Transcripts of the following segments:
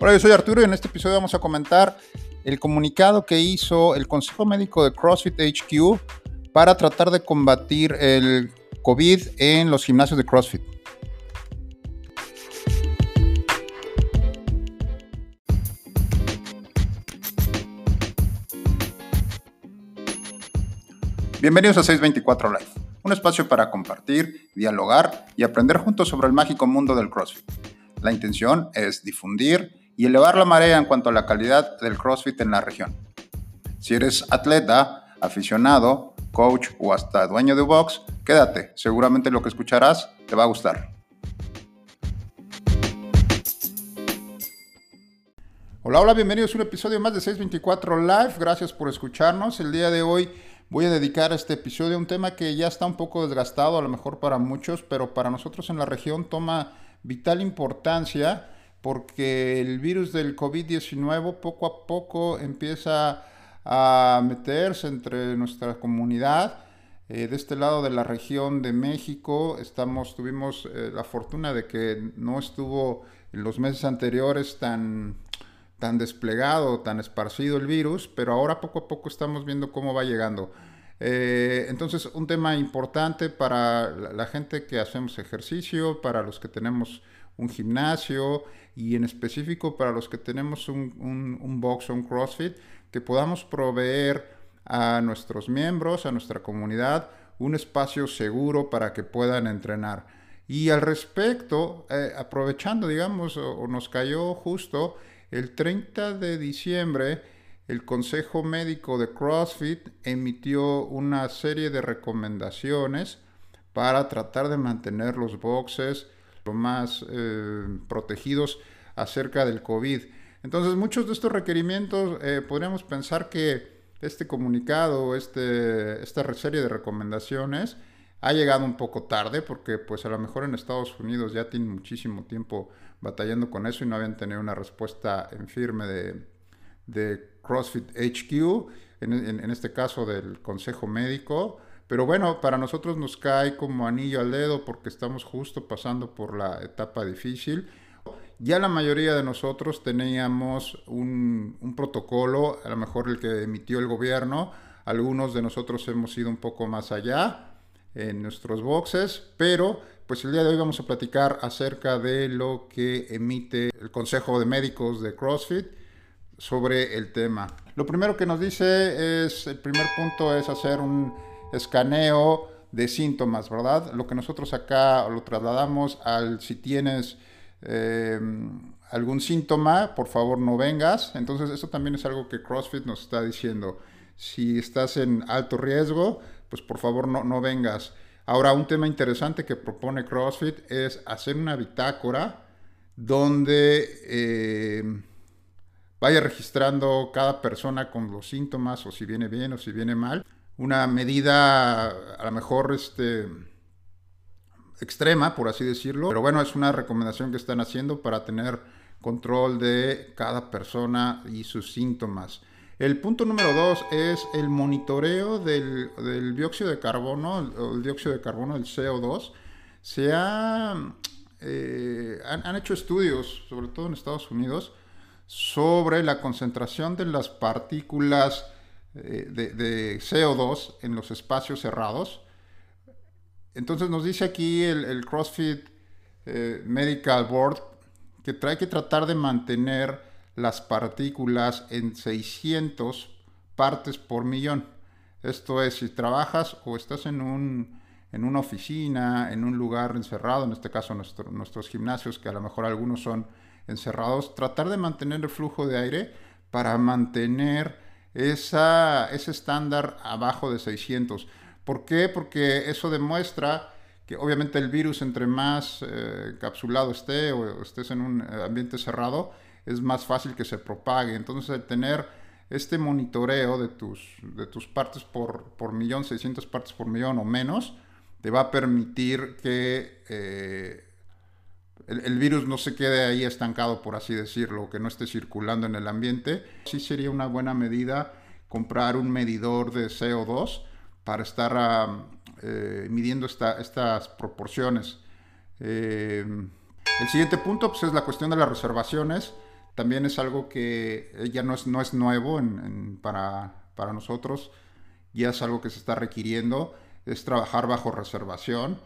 Hola, yo soy Arturo y en este episodio vamos a comentar el comunicado que hizo el Consejo Médico de CrossFit HQ para tratar de combatir el COVID en los gimnasios de CrossFit. Bienvenidos a 624 Live, un espacio para compartir, dialogar y aprender juntos sobre el mágico mundo del CrossFit. La intención es difundir y elevar la marea en cuanto a la calidad del CrossFit en la región. Si eres atleta, aficionado, coach o hasta dueño de box, quédate, seguramente lo que escucharás te va a gustar. Hola, hola, bienvenidos a un episodio más de 624 Live. Gracias por escucharnos. El día de hoy voy a dedicar este episodio a un tema que ya está un poco desgastado, a lo mejor para muchos, pero para nosotros en la región toma vital importancia porque el virus del COVID-19 poco a poco empieza a meterse entre nuestra comunidad. Eh, de este lado de la región de México estamos, tuvimos eh, la fortuna de que no estuvo en los meses anteriores tan, tan desplegado, tan esparcido el virus, pero ahora poco a poco estamos viendo cómo va llegando. Eh, entonces, un tema importante para la, gente que hacemos ejercicio, para los que tenemos un gimnasio y en específico para los que tenemos un, un box o un CrossFit, que podamos proveer a nuestros miembros, a nuestra comunidad, un espacio seguro para que puedan entrenar. Y al respecto, eh, aprovechando, digamos, o, nos cayó justo el 30 de diciembre, el Consejo Médico de CrossFit emitió una serie de recomendaciones para tratar de mantener los boxes más eh, protegidos acerca del COVID. Entonces, muchos de estos requerimientos eh, podríamos pensar que este comunicado, este, esta serie de recomendaciones, ha llegado un poco tarde porque pues a lo mejor en Estados Unidos ya tienen muchísimo tiempo batallando con eso y no habían tenido una respuesta en firme de, CrossFit HQ, en, este caso del Consejo Médico. Pero bueno, para nosotros nos cae como anillo al dedo porque estamos justo pasando por la etapa difícil ya la mayoría de nosotros teníamos un, protocolo, a lo mejor el que emitió el gobierno, algunos de nosotros hemos ido un poco más allá en nuestros boxes, pero pues el día de hoy vamos a platicar acerca de lo que emite el Consejo de Médicos de CrossFit sobre el tema. Lo primero que nos dice es, el primer punto es hacer un escaneo de síntomas, ¿verdad? Lo que nosotros acá lo trasladamos al si tienes eh, algún síntoma, por favor no vengas. Entonces eso también es algo que CrossFit nos está diciendo. Si estás en alto riesgo, pues por favor no, no vengas. Ahora, un tema interesante que propone CrossFit es hacer una bitácora donde eh, vaya registrando cada persona con los síntomas o si viene bien o si viene mal. Una medida a lo mejor este, extrema, por así decirlo. Pero bueno, es una recomendación que están haciendo para tener control de cada persona y sus síntomas. El punto número dos es el monitoreo del, dióxido de carbono, el, dióxido de carbono, el CO2. Se ha, eh, han, hecho estudios, sobre todo en Estados Unidos, sobre la concentración de las partículas de, de CO2 en los espacios cerrados entonces nos dice aquí el, CrossFit eh, Medical Board que trae que tratar de mantener las partículas en 600 partes por millón. Esto es, si trabajas o estás en, un, en una oficina, en un lugar encerrado, en este caso nuestros gimnasios, que a lo mejor algunos son encerrados, tratar de mantener el flujo de aire para mantener ese estándar abajo de 600. ¿Por qué? Porque eso demuestra que obviamente el virus entre más eh, capsulado esté o estés en un eh, ambiente cerrado, es más fácil que se propague. Entonces, el tener este monitoreo de tus, de tus partes por, por millón, 600 partes por millón o menos, te va a permitir que eh, el, virus no se quede ahí estancado, por así decirlo, que no esté circulando en el ambiente. Sí sería una buena medida comprar un medidor de CO2 para estar eh, midiendo estas proporciones. Eh, el siguiente punto pues, es la cuestión de las reservaciones. también es algo que ya no es, no es nuevo para, para nosotros, ya es algo que se está requiriendo, es trabajar bajo reservación.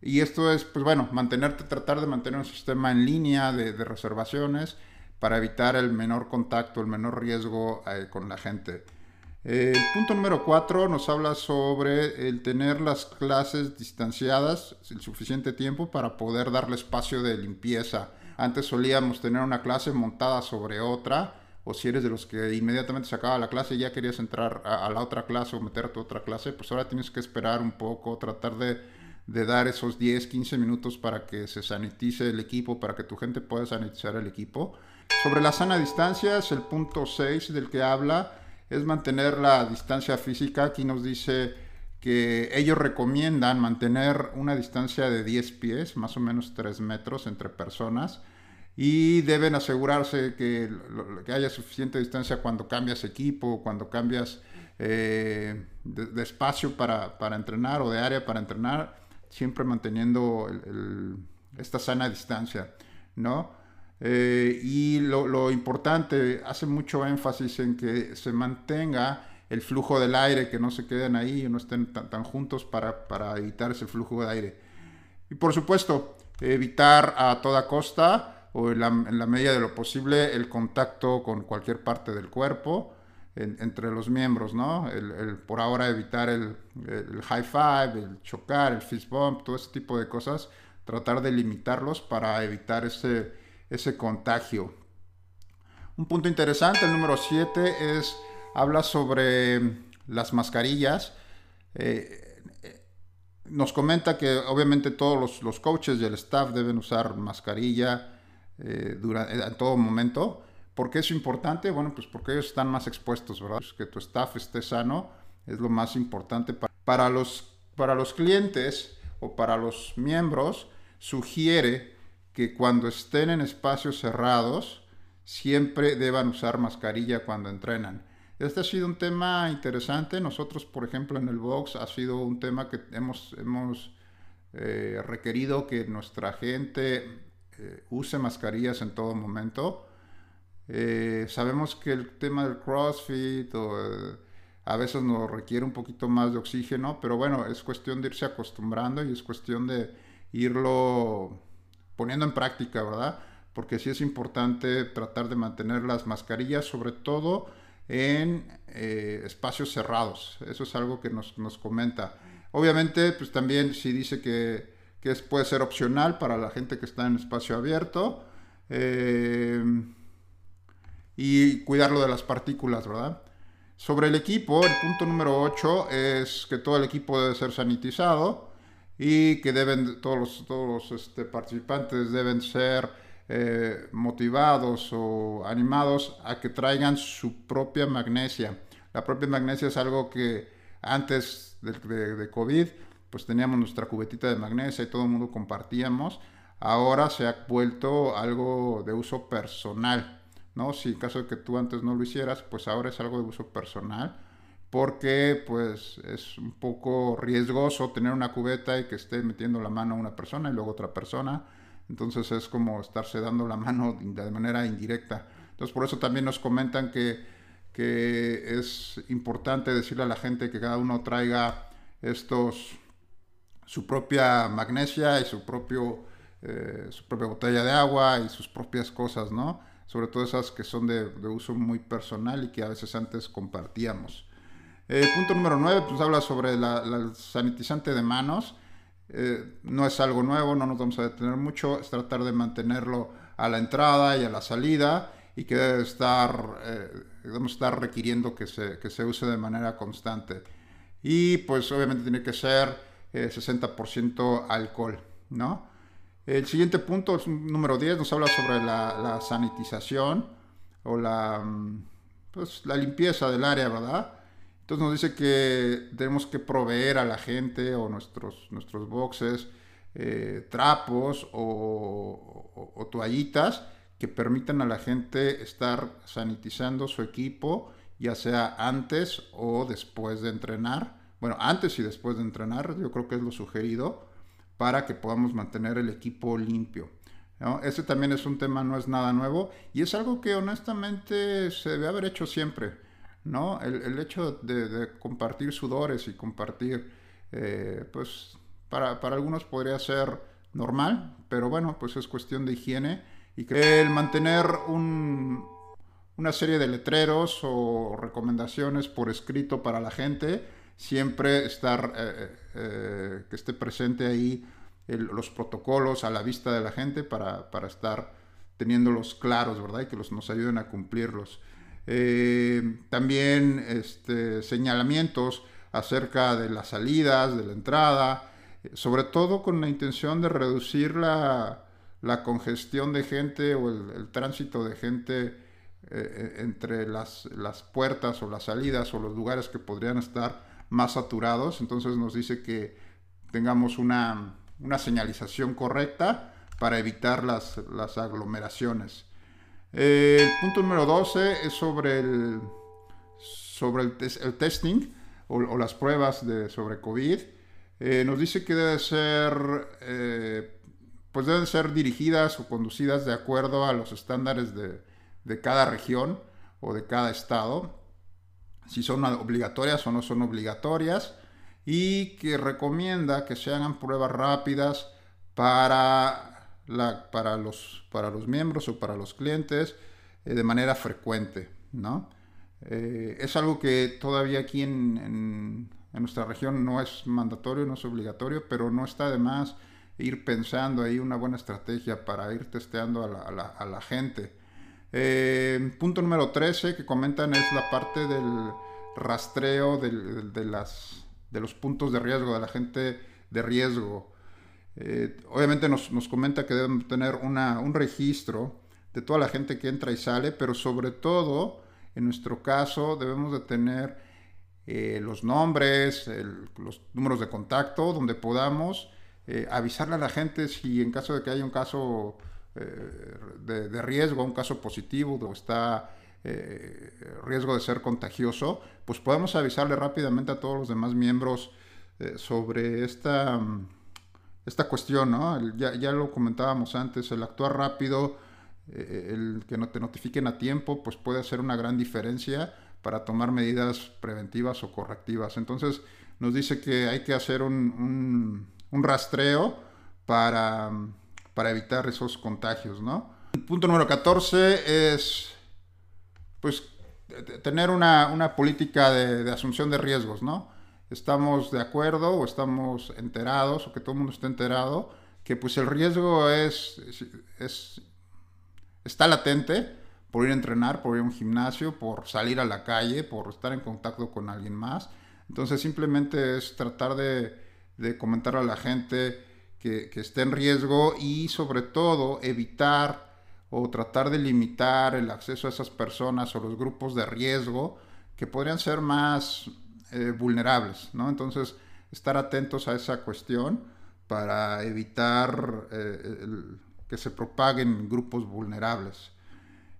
Y esto es, pues bueno, mantenerte, tratar de mantener un sistema en línea de, reservaciones para evitar el menor contacto, el menor riesgo eh, con la gente. el punto número cuatro nos habla sobre el tener las clases distanciadas el suficiente tiempo para poder darle espacio de limpieza. Antes solíamos tener una clase montada sobre otra, o si eres de los que inmediatamente se acaba la clase y ya querías entrar a, a la otra clase o meterte a otra clase, pues ahora tienes que esperar un poco, tratar de de dar esos 10, 15 minutos para que se sanitice el equipo, para que tu gente pueda sanitizar el equipo. Sobre la sana distancia, es el punto 6 del que habla, es mantener la distancia física. Aquí nos dice que ellos recomiendan mantener una distancia de 10 pies, más o menos 3 metros entre personas, y deben asegurarse que, que haya suficiente distancia cuando cambias equipo, cuando cambias eh, de, espacio para, para entrenar o de área para entrenar siempre manteniendo esta sana distancia, ¿no? Eh, y lo, importante, hace mucho énfasis en que se mantenga el flujo del aire, que no se queden ahí y no estén tan, juntos para, para, evitar ese flujo de aire. Y por supuesto, evitar a toda costa o en la, en la medida de lo posible el contacto con cualquier parte del cuerpo entre los miembros, ¿no? Por ahora evitar el, high five, el chocar, el fist bump, todo ese tipo de cosas, tratar de limitarlos para evitar ese, ese contagio. Un punto interesante, el número 7, es, habla sobre las mascarillas. Eh, nos comenta que obviamente todos los, los, coaches y el staff deben usar mascarilla eh, durante, en todo momento ¿Por qué es importante? Bueno, pues porque ellos están más expuestos, ¿verdad? Pues que tu staff esté sano es lo más importante para, los, para los clientes o para los miembros. Sugiere que cuando estén en espacios cerrados, siempre deban usar mascarilla cuando entrenan. Este ha sido un tema interesante. Nosotros, por ejemplo, en el box ha sido un tema que hemos, hemos eh, requerido que nuestra gente eh, use mascarillas en todo momento eh, sabemos que el tema del CrossFit eh, a veces nos requiere un poquito más de oxígeno, pero bueno, es cuestión de irse acostumbrando y es cuestión de irlo poniendo en práctica, ¿verdad? Porque sí es importante tratar de mantener las mascarillas, sobre todo en eh, espacios cerrados. Eso es algo que nos, nos, comenta. Obviamente, pues también sí dice que, que puede ser opcional para la gente que está en espacio abierto. Y cuidarlo de las partículas, ¿verdad? Sobre el equipo, el punto número 8 es que todo el equipo debe ser sanitizado y que deben, todos los, todos los este, participantes deben ser eh, motivados o animados a que traigan su propia magnesia. La propia magnesia es algo que antes de, de, COVID, pues teníamos nuestra cubetita de magnesia y todo el mundo compartíamos. Ahora se ha vuelto algo de uso personal. ¿No? Si en caso de que tú antes no lo hicieras, pues ahora es algo de uso personal, porque pues es un poco riesgoso tener una cubeta y que esté metiendo la mano a una persona y luego otra persona, entonces es como estarse dando la mano de manera indirecta. Entonces por eso también nos comentan que, que es importante decirle a la gente que cada uno traiga estos su propia magnesia y su propio eh, su propia botella de agua y sus propias cosas, ¿no? Sobre todo esas que son de, uso muy personal y que a veces antes compartíamos. Eh, punto número 9, pues habla sobre la, sanitizante de manos. Eh, no es algo nuevo, no nos vamos a detener mucho, es tratar de mantenerlo a la entrada y a la salida y que debe estar, eh, debemos estar requiriendo que se, que se use de manera constante. Y pues obviamente tiene que ser 60% alcohol, ¿no? El siguiente punto, número 10, nos habla sobre la, sanitización o la, mm, pues, la limpieza del área, ¿verdad? Entonces nos dice que tenemos que proveer a la gente o nuestros, nuestros boxes eh, trapos o, toallitas que permitan a la gente estar sanitizando su equipo, ya sea antes o después de entrenar. Bueno, antes y después de entrenar, yo creo que es lo sugerido para que podamos mantener el equipo limpio. ¿no? Ese también es un tema, no es nada nuevo y es algo que honestamente se debe haber hecho siempre, ¿no? El, hecho de, compartir sudores y compartir, eh, pues para, para, algunos podría ser normal, pero bueno, pues es cuestión de higiene y que el mantener un, una serie de letreros o recomendaciones por escrito para la gente, siempre estar, eh, eh, que esté presente ahí los protocolos a la vista de la gente para, para, estar teniéndolos claros, ¿verdad? Y que los, nos ayuden a cumplirlos. Eh, también este, señalamientos acerca de las salidas, de la entrada, sobre todo con la intención de reducir la, la congestión de gente o el tránsito de gente eh, entre las, las, puertas o las salidas o los lugares que podrían estar más saturados. Entonces nos dice que tengamos una, una señalización correcta para evitar las, las aglomeraciones. Eh, el punto número 12 es sobre el, sobre el, testing o, las pruebas de, sobre COVID. Eh, nos dice que ser, pues deben ser dirigidas o conducidas de acuerdo a los estándares de, de cada región o de cada estado, si son obligatorias o no son obligatorias, y que recomienda que se hagan pruebas rápidas para, la, para, los, para los miembros o para los clientes eh, de manera frecuente. ¿no? Eh, es algo que todavía aquí en, en, nuestra región no es mandatorio, no es obligatorio, pero no está de más ir pensando ahí una buena estrategia para ir testeando a la, a la gente. Eh, punto número 13 que comentan es la parte del rastreo de, los puntos de riesgo, de la gente de riesgo. Eh, obviamente nos, comenta que deben tener un registro de toda la gente que entra y sale, pero sobre todo, en nuestro caso, debemos de tener eh, los nombres, los números de contacto, donde podamos avisarle a la gente si en caso de que haya un caso de, riesgo, un caso positivo o está eh, riesgo de ser contagioso, pues podemos avisarle rápidamente a todos los demás miembros eh, sobre esta, esta cuestión, ¿no? ya, ya, lo comentábamos antes, el actuar rápido, eh, el que no te notifiquen a tiempo, pues puede hacer una gran diferencia para tomar medidas preventivas o correctivas. Entonces nos dice que hay que hacer un, un, un rastreo para para evitar esos contagios, ¿no? Punto número 14 es, pues, tener una, política de, asunción de riesgos, ¿no? Estamos de acuerdo o estamos enterados o que todo el mundo esté enterado que pues el riesgo es, es, está latente por ir a entrenar, por ir a un gimnasio, por salir a la calle, por estar en contacto con alguien más. Entonces simplemente es tratar de, de comentar a la gente que, esté en riesgo y sobre todo evitar o tratar de limitar el acceso a esas personas o los grupos de riesgo que podrían ser más eh, vulnerables, ¿no? Entonces, estar atentos a esa cuestión para evitar eh, que se propaguen grupos vulnerables.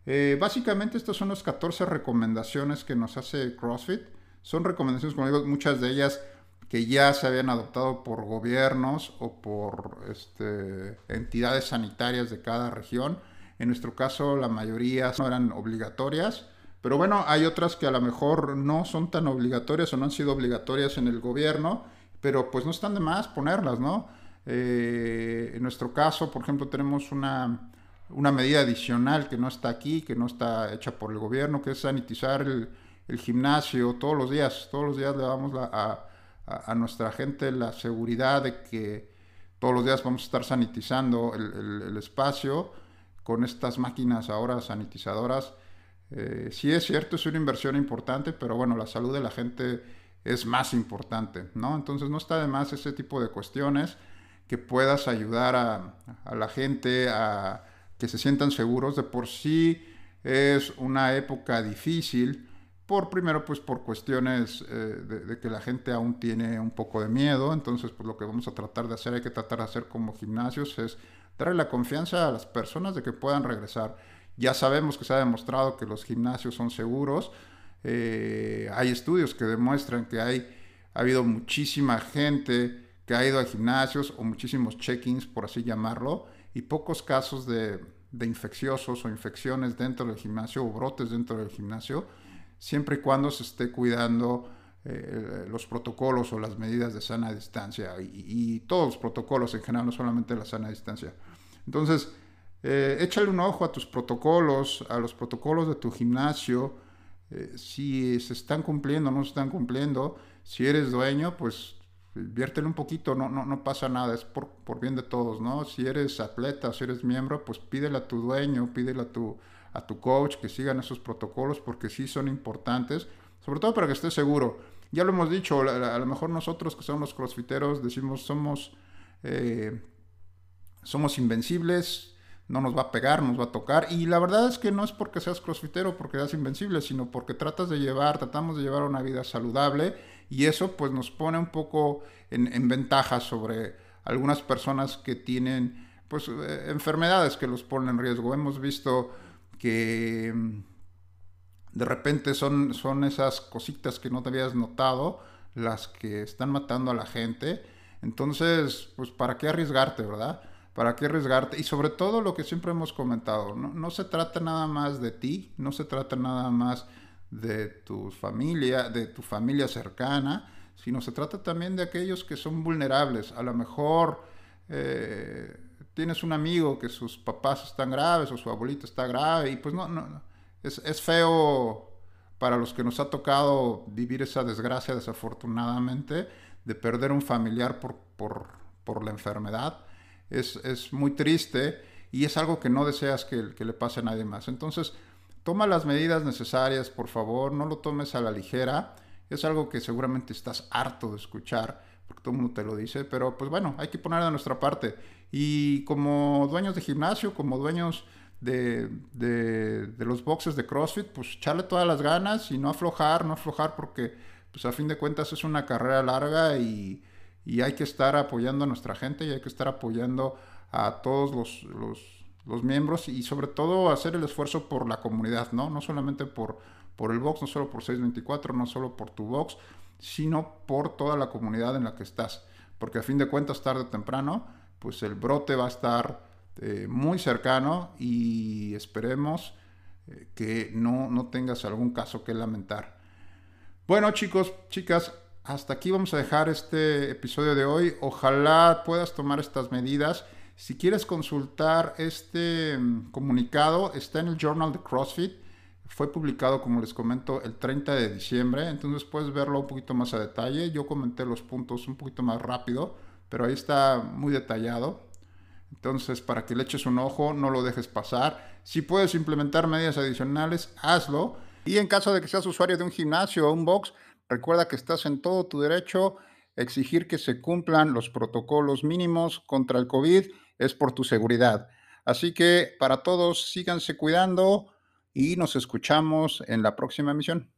Eh, básicamente, estas son las 14 recomendaciones que nos hace CrossFit. Son recomendaciones, como digo, muchas de ellas que ya se habían adoptado por gobiernos o por este, entidades sanitarias de cada región. En nuestro caso, la mayoría no eran obligatorias, pero bueno, hay otras que a lo mejor no son tan obligatorias o no han sido obligatorias en el gobierno, pero pues no están de más ponerlas, ¿no? Eh, en nuestro caso, por ejemplo, tenemos una, una, medida adicional que no está aquí, que no está hecha por el gobierno, que es sanitizar el, el gimnasio todos los días. Todos los días le damos la, a, a, nuestra gente la seguridad de que todos los días vamos a estar sanitizando el, espacio con estas máquinas ahora sanitizadoras. Eh, sí es cierto, es una inversión importante, pero bueno, la salud de la gente es más importante, ¿no? Entonces no está de más ese tipo de cuestiones que puedas ayudar a, a la gente a que se sientan seguros. De por sí es una época difícil, por primero pues por cuestiones eh, de, que la gente aún tiene un poco de miedo, entonces pues lo que vamos a tratar de hacer, hay que tratar de hacer como gimnasios es darle la confianza a las personas de que puedan regresar. Ya sabemos que se ha demostrado que los gimnasios son seguros, eh, hay estudios que demuestran que hay, ha habido muchísima gente que ha ido a gimnasios o muchísimos check-ins, por así llamarlo, y pocos casos de, infecciosos o infecciones dentro del gimnasio o brotes dentro del gimnasio, siempre y cuando se esté cuidando eh, los protocolos o las medidas de sana distancia y, todos los protocolos en general, no solamente la sana distancia. Entonces, eh, échale un ojo a tus protocolos, a los protocolos de tu gimnasio, eh, si se están cumpliendo o no se están cumpliendo. Si eres dueño, pues viértelo un poquito, no, no, no pasa nada, es por, por, bien de todos, ¿no? Si eres atleta, si eres miembro, pues pídele a tu dueño, pídele a tu, a tu coach que sigan esos protocolos porque sí son importantes, sobre todo para que estés seguro. Ya lo hemos dicho, a, lo mejor nosotros que somos los crossfiteros decimos somos, eh, somos invencibles, no nos va a pegar, nos va a tocar. Y la verdad es que no es porque seas crossfitero, porque seas invencible, sino porque tratas de llevar, tratamos de llevar una vida saludable y eso pues nos pone un poco en, ventaja sobre algunas personas que tienen pues eh, enfermedades que los ponen en riesgo. Hemos visto que mm, de repente son, son esas cositas que no te habías notado las que están matando a la gente. Entonces, pues, ¿para qué arriesgarte, verdad? ¿Para qué arriesgarte? Y sobre todo lo que siempre hemos comentado, no, no se trata nada más de ti, no se trata nada más de tu familia, de tu familia cercana, sino se trata también de aquellos que son vulnerables. A lo mejor eh, tienes un amigo que sus papás están graves o su abuelito está grave y pues no, no, es, es feo para los que nos ha tocado vivir esa desgracia desafortunadamente de perder un familiar por, por, por la enfermedad. Es, es, muy triste y es algo que no deseas que, que le pase a nadie más. Entonces, Toma las medidas necesarias, por favor, no lo tomes a la ligera. Es algo que seguramente estás harto de escuchar, porque todo el mundo te lo dice, pero pues bueno, hay que poner de nuestra parte. Y como dueños de gimnasio, como dueños de, los boxes de CrossFit, pues echarle todas las ganas y no aflojar, no aflojar, porque pues a fin de cuentas es una carrera larga y, hay que estar apoyando a nuestra gente y hay que estar apoyando a todos los los miembros y sobre todo hacer el esfuerzo por la comunidad, ¿no? No solamente por, por el box, no solo por 624, no solo por tu box, sino por toda la comunidad en la que estás. Porque a fin de cuentas, tarde o temprano, pues el brote va a estar eh, muy cercano y esperemos eh, que no, no tengas algún caso que lamentar. Bueno chicos, chicas, hasta aquí vamos a dejar este episodio de hoy. Ojalá puedas tomar estas medidas si quieres consultar este mm, comunicado, está en el Journal de CrossFit. Fue publicado, como les comento, el 30 de diciembre, entonces puedes verlo un poquito más a detalle. Yo comenté los puntos un poquito más rápido, pero ahí está muy detallado. Entonces, para que le eches un ojo, no lo dejes pasar. Si puedes implementar medidas adicionales, hazlo. Y en caso de que seas usuario de un gimnasio o un box, recuerda que estás en todo tu derecho exigir que se cumplan los protocolos mínimos contra el COVID es por tu seguridad. Así que para todos, síganse cuidando y nos escuchamos en la próxima emisión.